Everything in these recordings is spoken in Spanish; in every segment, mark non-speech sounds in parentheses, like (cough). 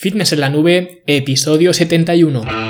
Fitness en la nube, episodio 71.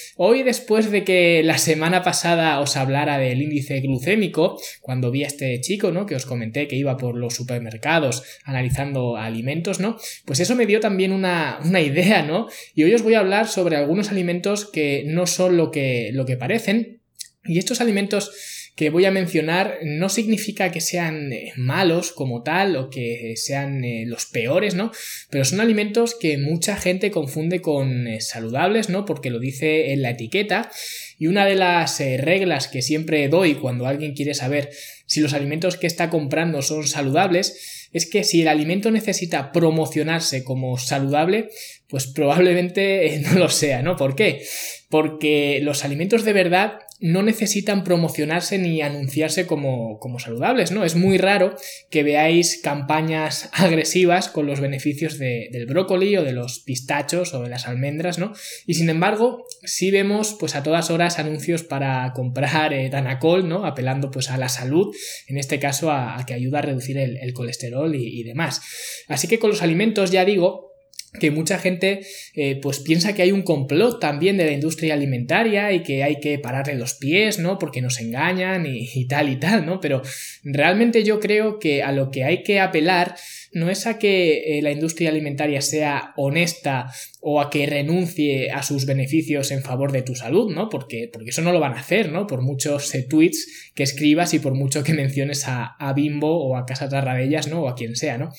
Hoy, después de que la semana pasada os hablara del índice glucémico, cuando vi a este chico, ¿no? Que os comenté que iba por los supermercados analizando alimentos, ¿no? Pues eso me dio también una, una idea, ¿no? Y hoy os voy a hablar sobre algunos alimentos que no son lo que, lo que parecen. Y estos alimentos que voy a mencionar no significa que sean eh, malos como tal o que sean eh, los peores, ¿no? Pero son alimentos que mucha gente confunde con eh, saludables, ¿no? Porque lo dice en la etiqueta. Y una de las reglas que siempre doy cuando alguien quiere saber si los alimentos que está comprando son saludables es que si el alimento necesita promocionarse como saludable, pues probablemente (laughs) no lo sea, ¿no? ¿Por qué? Porque los alimentos de verdad no necesitan promocionarse ni anunciarse como, como, saludables, ¿no? Es muy raro que veáis campañas (laughs) agresivas con los beneficios del brócoli o de los pistachos o de las almendras, ¿no? Y sin embargo, sí vemos pues a todas horas anuncios para comprar eh, Danacol, ¿no? Apelando pues a la salud, en este caso a, que ayuda a reducir el, colesterol y demás. Así que con los alimentos ya digo, que mucha gente eh, pues piensa que hay un complot también de la industria alimentaria y que hay que pararle los pies, ¿no? Porque nos engañan y, tal y tal, ¿no? Pero realmente yo creo que a lo que hay que apelar no es a que eh, la industria alimentaria sea honesta o a que renuncie a sus beneficios en favor de tu salud, ¿no? Porque, porque eso no lo van a hacer, ¿no? Por muchos eh, tweets que escribas y por mucho que menciones a, a Bimbo o a Casa Tarradellas, ¿no? O a quien sea, ¿no?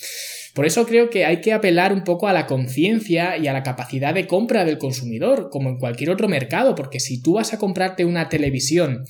Por eso creo que hay que apelar un poco a la conciencia y a la capacidad de compra del consumidor, como en cualquier otro mercado, porque si tú vas a comprarte una televisión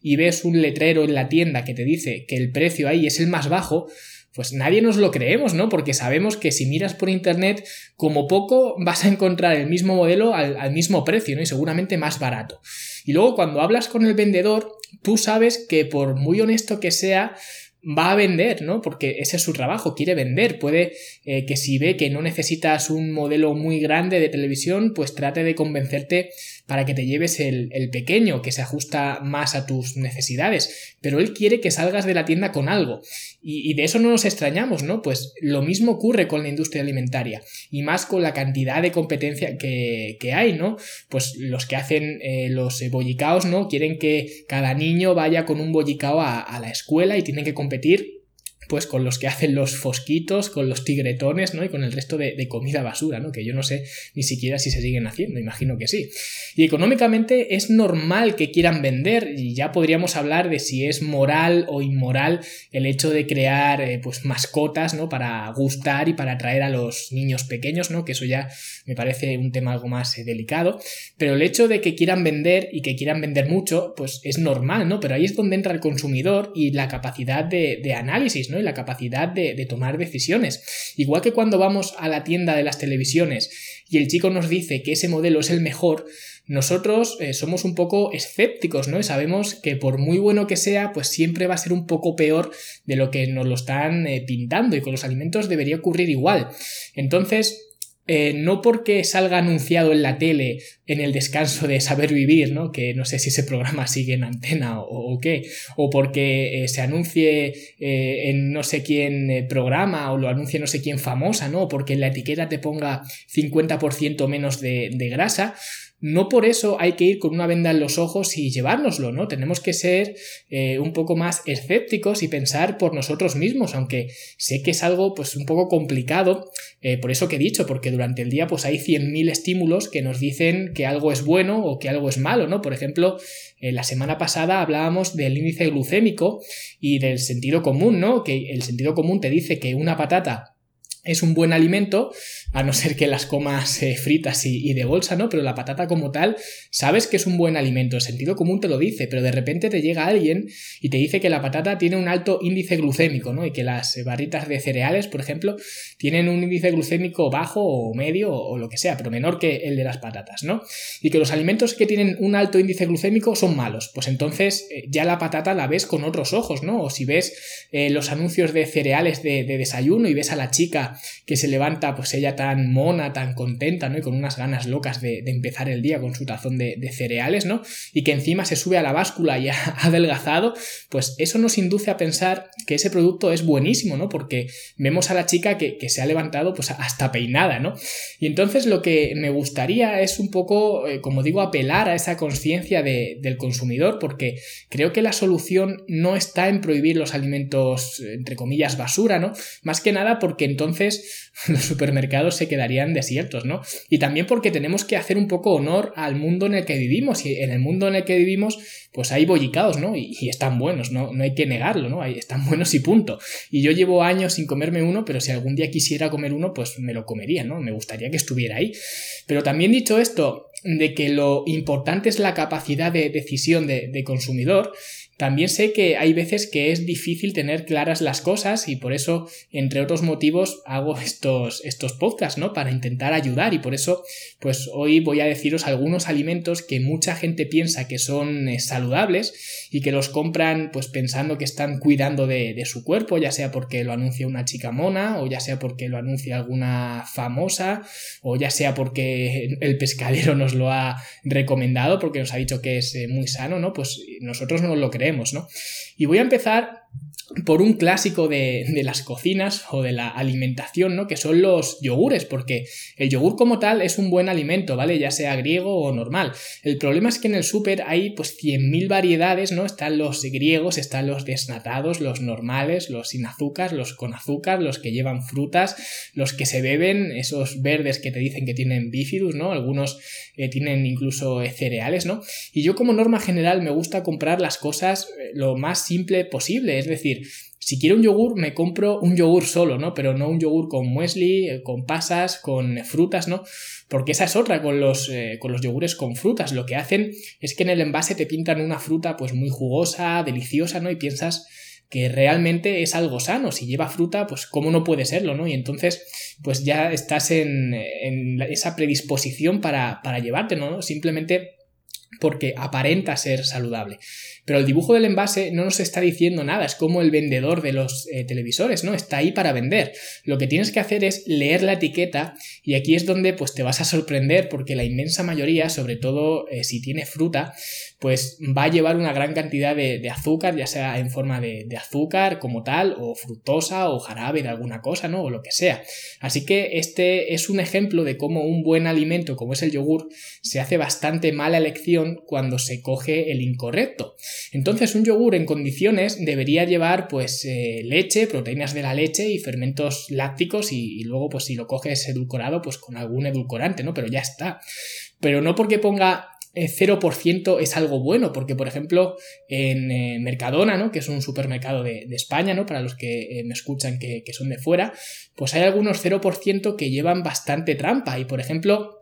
y ves un letrero en la tienda que te dice que el precio ahí es el más bajo, pues nadie nos lo creemos, ¿no? Porque sabemos que si miras por internet, como poco vas a encontrar el mismo modelo al, mismo precio, ¿no? Y seguramente más barato. Y luego cuando hablas con el vendedor, tú sabes que por muy honesto que sea, va a vender, ¿no? Porque ese es su trabajo, quiere vender. Puede eh, que si ve que no necesitas un modelo muy grande de televisión, pues trate de convencerte para que te lleves el, pequeño, que se ajusta más a tus necesidades. Pero él quiere que salgas de la tienda con algo. Y, de eso no nos extrañamos, ¿no? Pues lo mismo ocurre con la industria alimentaria. Y más con la cantidad de competencia que, hay, ¿no? Pues los que hacen eh, los bollicaos, ¿no? Quieren que cada niño vaya con un bollicao a, a la escuela y tienen que competir pues con los que hacen los fosquitos, con los tigretones, ¿no? Y con el resto de, comida basura, ¿no? Que yo no sé ni siquiera si se siguen haciendo, imagino que sí. Y económicamente es normal que quieran vender, y ya podríamos hablar de si es moral o inmoral el hecho de crear, eh, pues, mascotas, ¿no? Para gustar y para atraer a los niños pequeños, ¿no? Que eso ya me parece un tema algo más eh, delicado. Pero el hecho de que quieran vender y que quieran vender mucho, pues es normal, ¿no? Pero ahí es donde entra el consumidor y la capacidad de, de análisis, ¿no? Y la capacidad de, tomar decisiones. Igual que cuando vamos a la tienda de las televisiones y el chico nos dice que ese modelo es el mejor, nosotros eh, somos un poco escépticos, ¿no? Y sabemos que por muy bueno que sea, pues siempre va a ser un poco peor de lo que nos lo están eh, pintando y con los alimentos debería ocurrir igual. Entonces, eh, no porque salga anunciado en la tele en el descanso de saber vivir, ¿no? Que no sé si ese programa sigue en antena o, qué, o porque eh, se anuncie eh, en no sé quién programa o lo anuncie no sé quién famosa, ¿no? O porque en la etiqueta te ponga 50% menos de, de grasa, no por eso hay que ir con una venda en los ojos y llevárnoslo, ¿no? Tenemos que ser eh, un poco más escépticos y pensar por nosotros mismos, aunque sé que es algo pues un poco complicado, eh, por eso que he dicho, porque durante el día pues hay 100.000 estímulos que nos dicen que algo es bueno o que algo es malo, ¿no? Por ejemplo, la semana pasada hablábamos del índice glucémico y del sentido común, ¿no? Que el sentido común te dice que una patata es un buen alimento, a no ser que las comas eh, fritas y, de bolsa, ¿no? Pero la patata como tal, sabes que es un buen alimento, el sentido común te lo dice, pero de repente te llega alguien y te dice que la patata tiene un alto índice glucémico, ¿no? Y que las barritas de cereales, por ejemplo, tienen un índice glucémico bajo o medio o, lo que sea, pero menor que el de las patatas, ¿no? Y que los alimentos que tienen un alto índice glucémico son malos, pues entonces eh, ya la patata la ves con otros ojos, ¿no? O si ves eh, los anuncios de cereales de desayuno y ves a la chica que se levanta, pues ella tan mona, tan contenta, ¿no? Y con unas ganas locas de, empezar el día con su tazón de, cereales, ¿no? Y que encima se sube a la báscula y (laughs) ha adelgazado, pues eso nos induce a pensar que ese producto es buenísimo, ¿no? Porque vemos a la chica que, se ha levantado pues hasta peinada, ¿no? Y entonces lo que me gustaría es un poco, eh, como digo, apelar a esa conciencia del consumidor, porque creo que la solución no está en prohibir los alimentos, entre comillas, basura, ¿no? Más que nada porque entonces (laughs) los supermercados se quedarían desiertos, ¿no? Y también porque tenemos que hacer un poco honor al mundo en el que vivimos. Y en el mundo en el que vivimos, pues hay bollicaos, ¿no? Y, están buenos, ¿no? No hay que negarlo, ¿no? Están buenos y punto. Y yo llevo años sin comerme uno, pero si algún día quisiera comer uno, pues me lo comería, ¿no? Me gustaría que estuviera ahí. Pero también dicho esto, de que lo importante es la capacidad de decisión de, de consumidor, también sé que hay veces que es difícil tener claras las cosas y por eso, entre otros motivos, hago estos, estos podcasts, ¿no? Para intentar ayudar y por eso, pues hoy voy a deciros algunos alimentos que mucha gente piensa que son eh, saludables y que los compran pues pensando que están cuidando de, de su cuerpo, ya sea porque lo anuncia una chica mona o ya sea porque lo anuncia alguna famosa o ya sea porque el pescadero nos lo ha recomendado porque nos ha dicho que es eh, muy sano, ¿no? Pues nosotros no lo creemos Y voy a empezar por un clásico de, las cocinas o de la alimentación, ¿no? Que son los yogures, porque el yogur como tal es un buen alimento, ¿vale? Ya sea griego o normal. El problema es que en el súper hay pues 100.000 variedades, ¿no? Están los griegos, están los desnatados, los normales, los sin azúcar, los con azúcar, los que llevan frutas, los que se beben, esos verdes que te dicen que tienen bifidus, ¿no? Algunos eh, tienen incluso eh, cereales, ¿no? Y yo como norma general me gusta comprar las cosas eh, lo más simple posible, es decir, si quiero un yogur, me compro un yogur solo, ¿no? Pero no un yogur con muesli, eh, con pasas, con frutas, ¿no? Porque esa es otra con los, eh, con los yogures con frutas. Lo que hacen es que en el envase te pintan una fruta pues muy jugosa, deliciosa, ¿no? Y piensas que realmente es algo sano. Si lleva fruta, pues cómo no puede serlo, ¿no? Y entonces, pues ya estás en, esa predisposición para, para llevarte, ¿no? Simplemente porque aparenta ser saludable. Pero el dibujo del envase no nos está diciendo nada, es como el vendedor de los eh, televisores, ¿no? Está ahí para vender. Lo que tienes que hacer es leer la etiqueta y aquí es donde pues te vas a sorprender porque la inmensa mayoría, sobre todo eh, si tiene fruta, pues va a llevar una gran cantidad de, azúcar, ya sea en forma de, azúcar como tal, o fructosa, o jarabe de alguna cosa, ¿no? O lo que sea. Así que este es un ejemplo de cómo un buen alimento, como es el yogur, se hace bastante mala elección cuando se coge el incorrecto. Entonces, un yogur en condiciones debería llevar, pues, eh, leche, proteínas de la leche y fermentos lácticos, y, y luego, pues, si lo coges edulcorado, pues con algún edulcorante, ¿no? Pero ya está. Pero no porque ponga 0% es algo bueno, porque por ejemplo en eh, Mercadona, ¿no? que es un supermercado de, España, ¿no? para los que eh, me escuchan que, son de fuera, pues hay algunos 0% que llevan bastante trampa y por ejemplo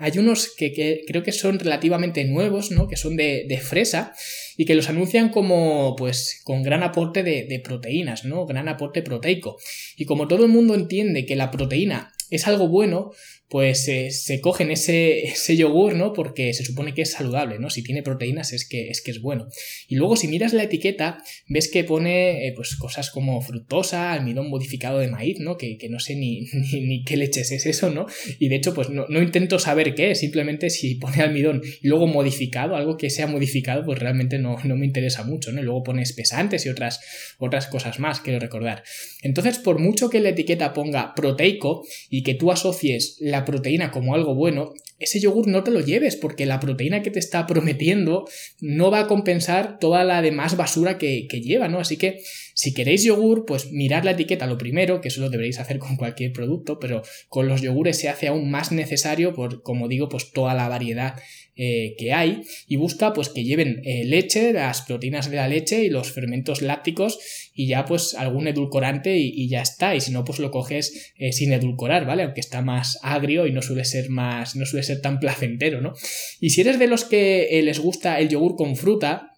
hay unos que, creo que son relativamente nuevos, ¿no? Que son de, fresa y que los anuncian como, pues, con gran aporte de, de, proteínas, ¿no? Gran aporte proteico. Y como todo el mundo entiende que la proteína es algo bueno, pues eh, se cogen ese, (laughs) ese, yogur, ¿no? Porque se supone que es saludable, ¿no? Si tiene proteínas es que es, que es bueno. Y luego si miras la etiqueta, ves que pone eh, pues cosas como fructosa, almidón modificado de maíz, ¿no? Que, no sé (laughs) ni, ni, qué leches es eso, ¿no? Y de hecho, pues no, intento saber qué simplemente si pone almidón y luego modificado, algo que sea modificado, pues realmente no, no me interesa mucho, ¿no? Y luego pone espesantes y otras, otras cosas más, quiero recordar. Entonces, por mucho que la etiqueta ponga proteico que tú asocies la proteína como algo bueno, ese yogur no te lo lleves porque la proteína que te está prometiendo no va a compensar toda la demás basura que, lleva, ¿no? Así que si queréis yogur, pues mirad la etiqueta lo primero, que eso lo deberéis hacer con cualquier producto, pero con los yogures se hace aún más necesario por, como digo, pues toda la variedad eh, que hay y busca pues que lleven eh, leche, las proteínas de la leche y los fermentos lácticos y ya pues algún edulcorante y, ya está y si no pues lo coges eh, sin edulcorar, ¿vale? Aunque está más agrio y no suele ser más, no suele ser tan placentero, ¿no? Y si eres de los que les gusta el yogur con fruta,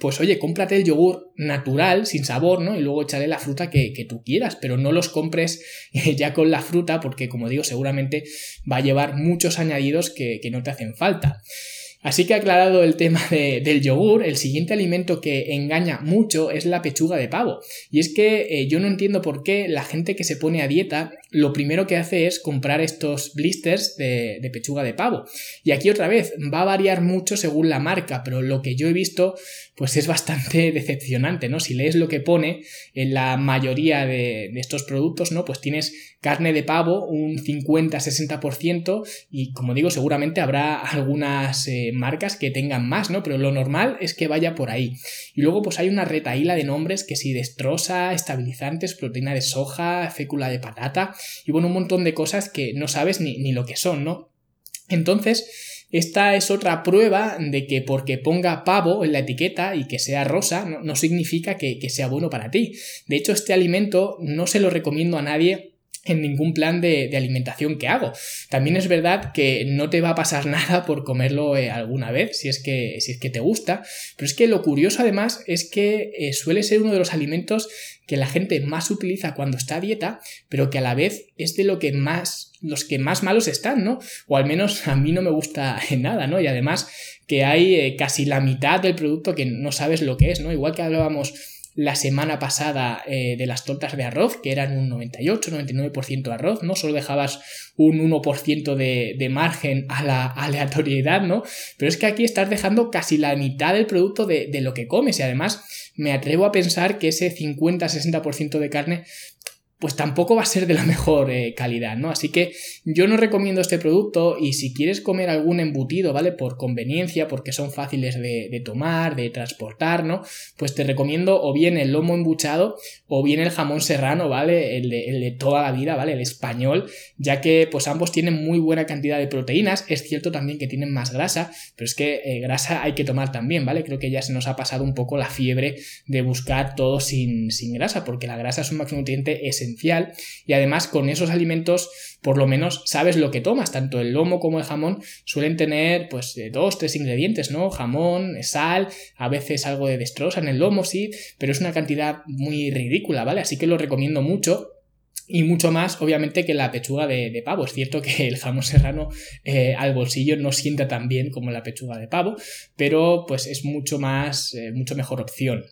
pues oye, cómprate el yogur natural, sin sabor, ¿no? Y luego échale la fruta que, tú quieras, pero no los compres eh, ya con la fruta porque, como digo, seguramente va a llevar muchos añadidos que no te hacen falta. Así que aclarado el tema del yogur, el siguiente alimento que engaña mucho es la pechuga de pavo. Y es que eh, yo no entiendo por qué la gente que se pone a dieta lo primero que hace es comprar estos blisters de, de, pechuga de pavo. Y aquí otra vez va a variar mucho según la marca, pero lo que yo he visto pues es bastante (laughs) decepcionante, ¿no? Si lees lo que pone en la mayoría de, estos productos, ¿no? Pues tienes carne de pavo un 50-60% y como digo seguramente habrá algunas eh, marcas que tengan más, ¿no? Pero lo normal es que vaya por ahí. Y luego pues hay una retaíla de nombres que si destroza, estabilizantes, proteína de soja, fécula de patata y bueno, un montón de cosas que no sabes ni, ni lo que son, ¿no? Entonces, esta es otra prueba de que porque ponga pavo en la etiqueta y que sea rosa, no, significa que, que, sea bueno para ti. De hecho, este alimento no se lo recomiendo a nadie en ningún plan de, alimentación que hago. También es verdad que no te va a pasar (laughs) nada por comerlo eh, alguna vez, si es, que, si es que te gusta, pero es que lo curioso además es que eh, suele ser uno de los alimentos que la gente más utiliza cuando está a dieta, pero que a la vez es de lo que más, los que más malos están, ¿no? O al menos a mí no me gusta (laughs) nada, ¿no? Y además que hay eh, casi la mitad del producto que no sabes lo que es, ¿no? Igual que hablábamos la semana pasada eh, de las tortas de arroz, que eran un 98-99% de arroz, ¿no? Solo dejabas un 1% de, de, margen a la aleatoriedad, ¿no? Pero es que aquí estás dejando casi la mitad del producto de, de lo que comes y además me atrevo a pensar que ese 50-60% de carne pues tampoco va a ser de la (laughs) mejor eh, calidad, ¿no? Así que yo no recomiendo este producto y si quieres comer algún embutido, ¿vale? Por conveniencia, porque son fáciles de, tomar, de transportar, ¿no? Pues te recomiendo o bien el lomo embuchado o bien el jamón serrano, ¿vale? El de, toda la vida, ¿vale? El español, ya que pues ambos tienen muy buena cantidad de proteínas, es cierto también que tienen más grasa, pero es que eh, grasa hay que tomar también, ¿vale? Creo que ya se nos ha pasado un poco la fiebre de buscar todo sin, sin grasa, porque la grasa es un macronutriente esencial y además con esos alimentos por lo menos sabes lo que tomas, tanto el lomo como el jamón suelen tener pues dos, tres ingredientes, ¿no? Jamón, sal, a veces algo de destroza en el lomo, sí, pero es una cantidad muy ridícula, ¿vale? Así que lo recomiendo mucho y mucho más, obviamente, que la pechuga de, pavo. Es cierto que el jamón serrano eh, al bolsillo no sienta tan bien como la pechuga de pavo, pero pues es mucho más, eh, mucho mejor opción.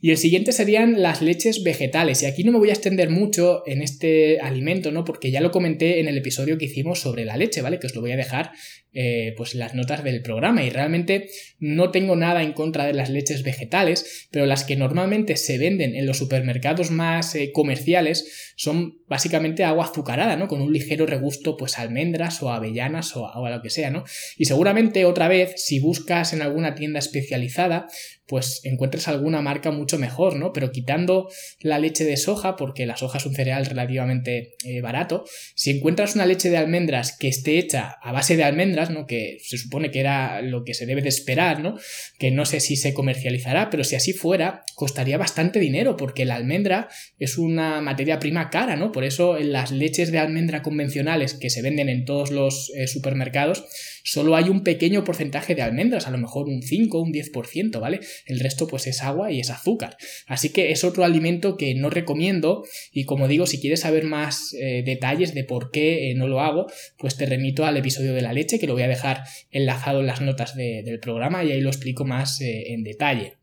Y el siguiente serían las leches vegetales. Y aquí no me voy a extender mucho en este alimento, ¿no? Porque ya lo comenté en el episodio que hicimos sobre la leche, ¿vale? Que os lo voy a dejar eh, pues las notas del programa. Y realmente no tengo nada en contra de las leches vegetales, pero las que normalmente se venden en los supermercados más eh, comerciales son básicamente agua azucarada, ¿no? Con un ligero regusto, pues almendras o avellanas o, o a lo que sea, ¿no? Y seguramente otra vez, si buscas en alguna tienda especializada, pues encuentres alguna marca mucho mejor, ¿no? Pero quitando la leche de soja, porque la soja es un cereal relativamente eh, barato, si encuentras una leche de almendras que esté hecha a base de almendras, ¿no? Que se supone que era lo que se debe de esperar, ¿no? Que no sé si se comercializará, pero si así fuera, costaría bastante dinero, porque la almendra es una materia prima cara, ¿no? Por eso en las leches de almendra convencionales que se venden en todos los eh, supermercados, solo hay un pequeño porcentaje de almendras, a lo mejor un 5 o un 10%, ¿vale? El resto pues es agua y es azúcar. Así que es otro alimento que no recomiendo y como digo, si quieres saber más eh, detalles de por qué eh, no lo hago, pues te remito al episodio de la leche que lo voy a dejar enlazado en las notas del programa y ahí lo explico más eh, en detalle.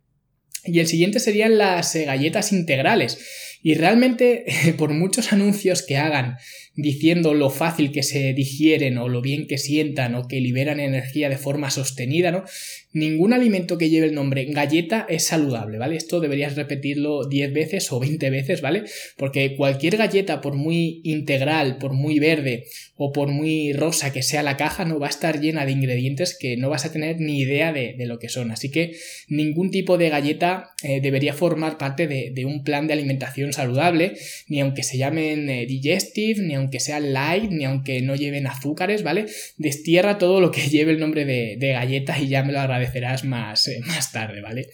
Y el siguiente serían las galletas integrales. Y realmente, (laughs) por muchos anuncios que hagan diciendo lo fácil que se digieren o lo bien que sientan o que liberan energía de forma sostenida, ¿no? Ningún alimento que lleve el nombre galleta es saludable, ¿vale? Esto deberías repetirlo 10 veces o 20 veces, ¿vale? Porque cualquier galleta, por muy integral, por muy verde o por muy rosa que sea la caja, no va a estar llena de ingredientes que no vas a tener ni idea de, lo que son. Así que ningún tipo de galleta eh, debería formar parte de, un plan de alimentación saludable, ni aunque se llamen eh, digestive, ni aunque sean light, ni aunque no lleven azúcares, ¿vale? Destierra todo lo que (laughs) lleve el nombre de, de galleta y ya me lo agradecerás más, eh, más tarde, ¿vale?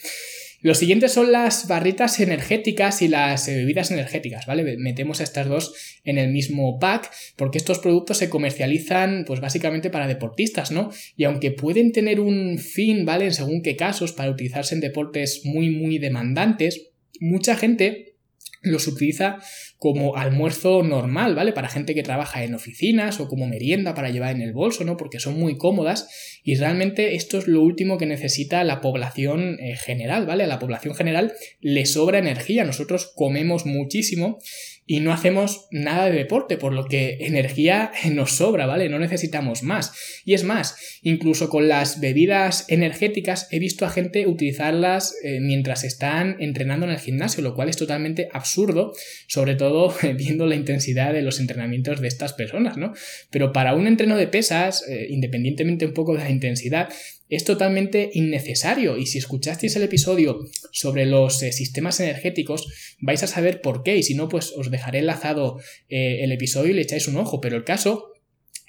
Los siguientes son las barritas energéticas y las eh, bebidas energéticas, ¿vale? Metemos estas dos en el mismo pack porque estos productos se comercializan pues básicamente para deportistas, ¿no? Y aunque pueden tener un fin, ¿vale? En según qué casos para utilizarse en deportes muy muy demandantes, mucha gente los utiliza como almuerzo normal, ¿vale? Para gente que trabaja en oficinas o como merienda para llevar en el bolso, ¿no? Porque son muy cómodas y realmente esto es lo último que necesita la población eh, general, ¿vale? A la población general le sobra energía, nosotros comemos muchísimo y no hacemos nada de deporte, por lo que energía (laughs) nos sobra, ¿vale? No necesitamos más. Y es más, incluso con las bebidas energéticas he visto a gente utilizarlas eh, mientras están entrenando en el gimnasio, lo cual es totalmente absurdo, sobre todo (laughs) viendo la intensidad de los entrenamientos de estas personas, ¿no? Pero para un entreno de pesas, eh, independientemente un poco de la intensidad, es totalmente innecesario. Y si escuchasteis el episodio sobre los eh, sistemas energéticos vais a saber por qué. Y si no pues os dejaré enlazado eh, el episodio y le echáis un ojo. Pero el caso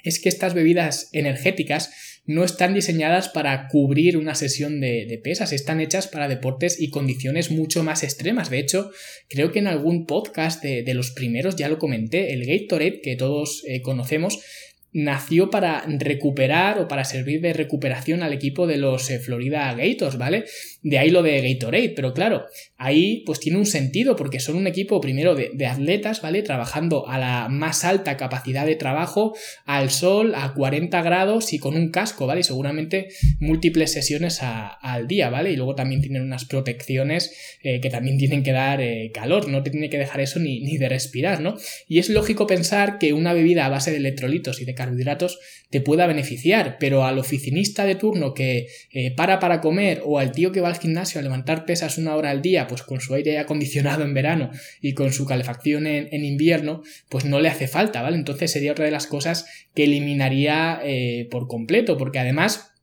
es que estas bebidas energéticas no están diseñadas para cubrir una sesión de, pesas, están hechas para deportes y condiciones mucho más extremas. De hecho, creo que en algún podcast de, los primeros ya lo comenté, el Gatorade que todos eh, conocemos, nació para recuperar o para servir de recuperación al equipo de los eh, Florida Gators, ¿vale? De ahí lo de Gatorade, pero claro, ahí pues tiene un sentido porque son un equipo primero de, atletas, ¿vale? Trabajando a la más alta capacidad de trabajo, al sol, a 40 grados y con un casco, ¿vale? Y seguramente múltiples sesiones al día, ¿vale? Y luego también tienen unas protecciones eh, que también tienen que dar eh, calor, no te tiene que dejar eso ni, ni de respirar, ¿no? Y es lógico pensar que una bebida a base de electrolitos y de carbohidratos te pueda beneficiar, pero al oficinista de turno que eh, para para comer o al tío que va al gimnasio a levantar pesas una hora al día, pues con su aire acondicionado en verano y con su calefacción en, invierno, pues no le hace falta, ¿vale? Entonces sería otra de las cosas que eliminaría eh, por completo, porque además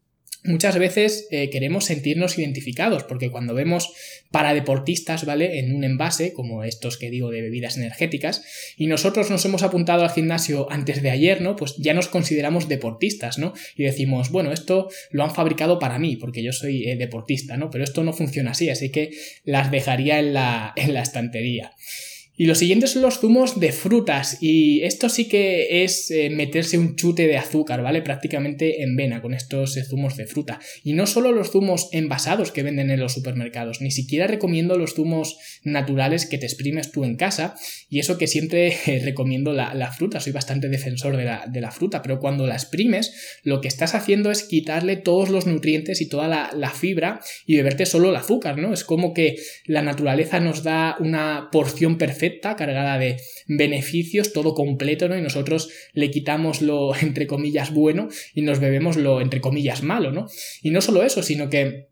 Muchas veces eh, queremos sentirnos identificados, porque cuando vemos para deportistas, ¿vale? En un envase, como estos que digo de bebidas energéticas, y nosotros nos hemos apuntado al gimnasio antes de ayer, ¿no? Pues ya nos consideramos deportistas, ¿no? Y decimos, bueno, esto lo han fabricado para mí, porque yo soy eh, deportista, ¿no? Pero esto no funciona así, así que las dejaría en la, en la estantería. Y los siguientes son los zumos de frutas. Y esto sí que es eh, meterse un chute de azúcar, ¿vale? Prácticamente en vena con estos eh, zumos de fruta. Y no solo los zumos envasados que venden en los supermercados, ni siquiera recomiendo los zumos naturales que te exprimes tú en casa. Y eso que siempre (laughs) eh, recomiendo la, fruta, soy bastante defensor de la, de la, fruta, pero cuando la exprimes, lo que estás haciendo es quitarle todos los nutrientes y toda la, la fibra y beberte solo el azúcar, ¿no? Es como que la naturaleza nos da una porción perfecta cargada de beneficios, todo completo, ¿no? Y nosotros le quitamos lo, (laughs) entre comillas, bueno y nos bebemos lo, entre comillas, malo, ¿no? Y no solo eso, sino que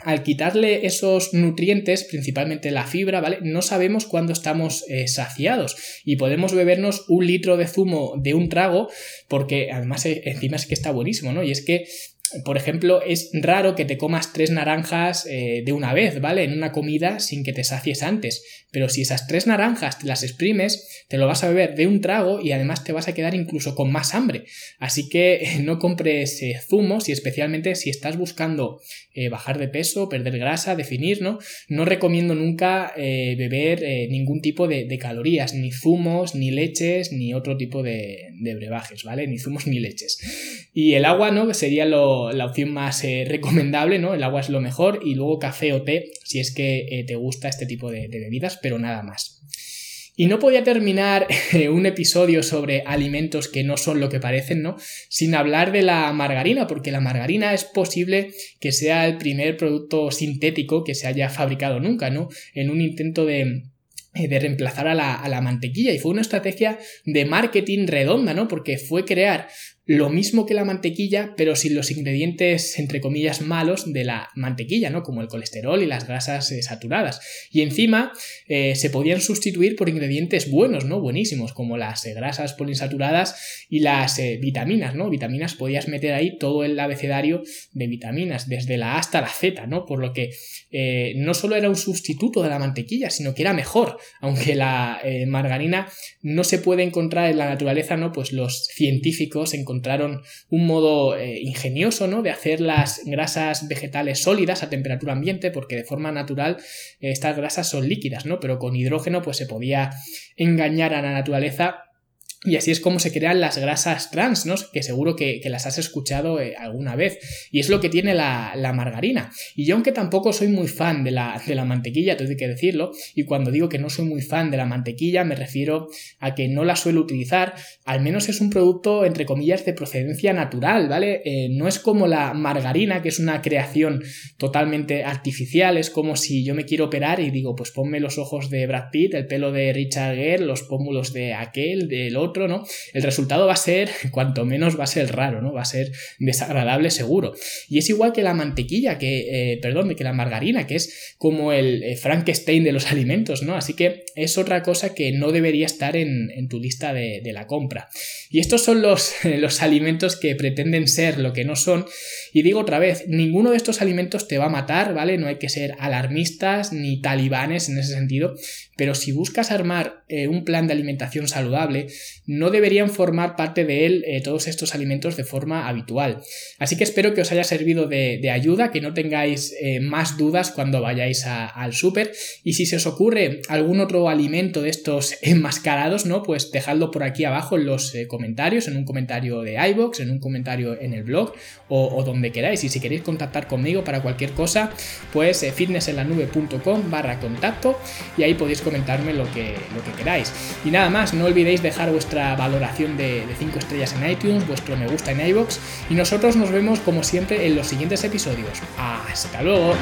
al quitarle esos nutrientes, principalmente la fibra, ¿vale? No sabemos cuándo estamos eh, saciados y podemos bebernos un litro de zumo de un trago porque además eh, encima es que está buenísimo, ¿no? Y es que por ejemplo, es raro que te comas tres naranjas eh, de una vez, ¿vale? En una comida sin que te sacies antes. Pero si esas tres naranjas te las exprimes, te lo vas a beber de un trago y además te vas a quedar incluso con más hambre. Así que no compres eh, zumos y especialmente si estás buscando eh, bajar de peso, perder grasa, definir, ¿no? No recomiendo nunca beber ningún tipo de, calorías, ni zumos, ni leches, ni otro tipo de, de brebajes, ¿vale? Ni zumos ni leches. Y el agua, ¿no? Sería lo la opción más eh, recomendable, ¿no? El agua es lo mejor y luego café o té si es que eh, te gusta este tipo de, bebidas, pero nada más. Y no podía terminar (laughs) eh, un episodio sobre alimentos que no son lo que parecen, ¿no? Sin hablar de la margarina, porque la margarina es posible que sea el primer producto sintético que se haya fabricado nunca, ¿no? En un intento de de reemplazar a la, a la, mantequilla y fue una estrategia de marketing redonda, ¿no? Porque fue crear lo mismo que la mantequilla, pero sin los ingredientes, entre comillas, malos de la mantequilla, ¿no? Como el colesterol y las grasas eh, saturadas. Y encima eh, se podían sustituir por ingredientes buenos, ¿no? Buenísimos, como las eh, grasas poliinsaturadas y las vitaminas, ¿no? Vitaminas podías meter ahí todo el abecedario de vitaminas, desde la A hasta la Z, ¿no? Por lo que no solo era un sustituto de la mantequilla, sino que era mejor, aunque la margarina no se puede encontrar en la naturaleza, ¿no? Pues los científicos encontraron encontraron un modo eh, ingenioso ¿no? de hacer las grasas vegetales sólidas a temperatura ambiente, porque de forma natural eh, estas grasas son líquidas, ¿no? Pero con hidrógeno pues se podía engañar a la naturaleza y así es como se crean las grasas trans, ¿no? Que seguro que, las has escuchado eh, alguna vez. Y es lo que tiene la, margarina. Y yo aunque tampoco soy muy fan de la, de la mantequilla, tengo que decirlo, y cuando digo que no soy muy fan de la mantequilla me refiero a que no la suelo utilizar, al menos es un producto entre comillas de procedencia natural, ¿vale? Eh, no es como la margarina, que es una creación totalmente artificial, es como si yo me quiero operar y digo, pues ponme los ojos de Brad Pitt, el pelo de Richard Gere, los pómulos de aquel, del otro, El resultado va a ser, (laughs) cuanto menos va a ser raro, ¿no? Va a ser desagradable seguro. Y es igual que la mantequilla, que, eh, perdón, que la margarina, que es como el eh, Frankenstein de los (laughs) alimentos, ¿no? Así que es otra cosa que no debería estar en, tu lista de, la compra. Y estos son los, (laughs) los alimentos que pretenden ser lo que no son. Y digo otra vez, ninguno de estos alimentos te va a matar, ¿vale? No hay que ser alarmistas ni talibanes en ese sentido, pero si buscas armar eh, un plan de alimentación saludable, no deberían formar parte de él eh, todos estos alimentos de forma habitual. Así que espero que os haya servido de, ayuda, que no tengáis eh, más dudas cuando vayáis al súper y si se os ocurre algún otro alimento de estos (laughs) enmascarados, ¿no? Pues dejadlo por aquí abajo en los comentarios, en un comentario de iBox, en un comentario en el blog o, donde queráis. Y si queréis contactar conmigo para cualquier cosa, pues fitnessenlanube.com barra contacto y ahí podéis comentarme lo que, lo que queráis. Y nada más, no olvidéis dejar valoración de 5 estrellas en iTunes, vuestro me gusta en iBox y nosotros nos vemos como siempre en los siguientes episodios. ¡Hasta luego!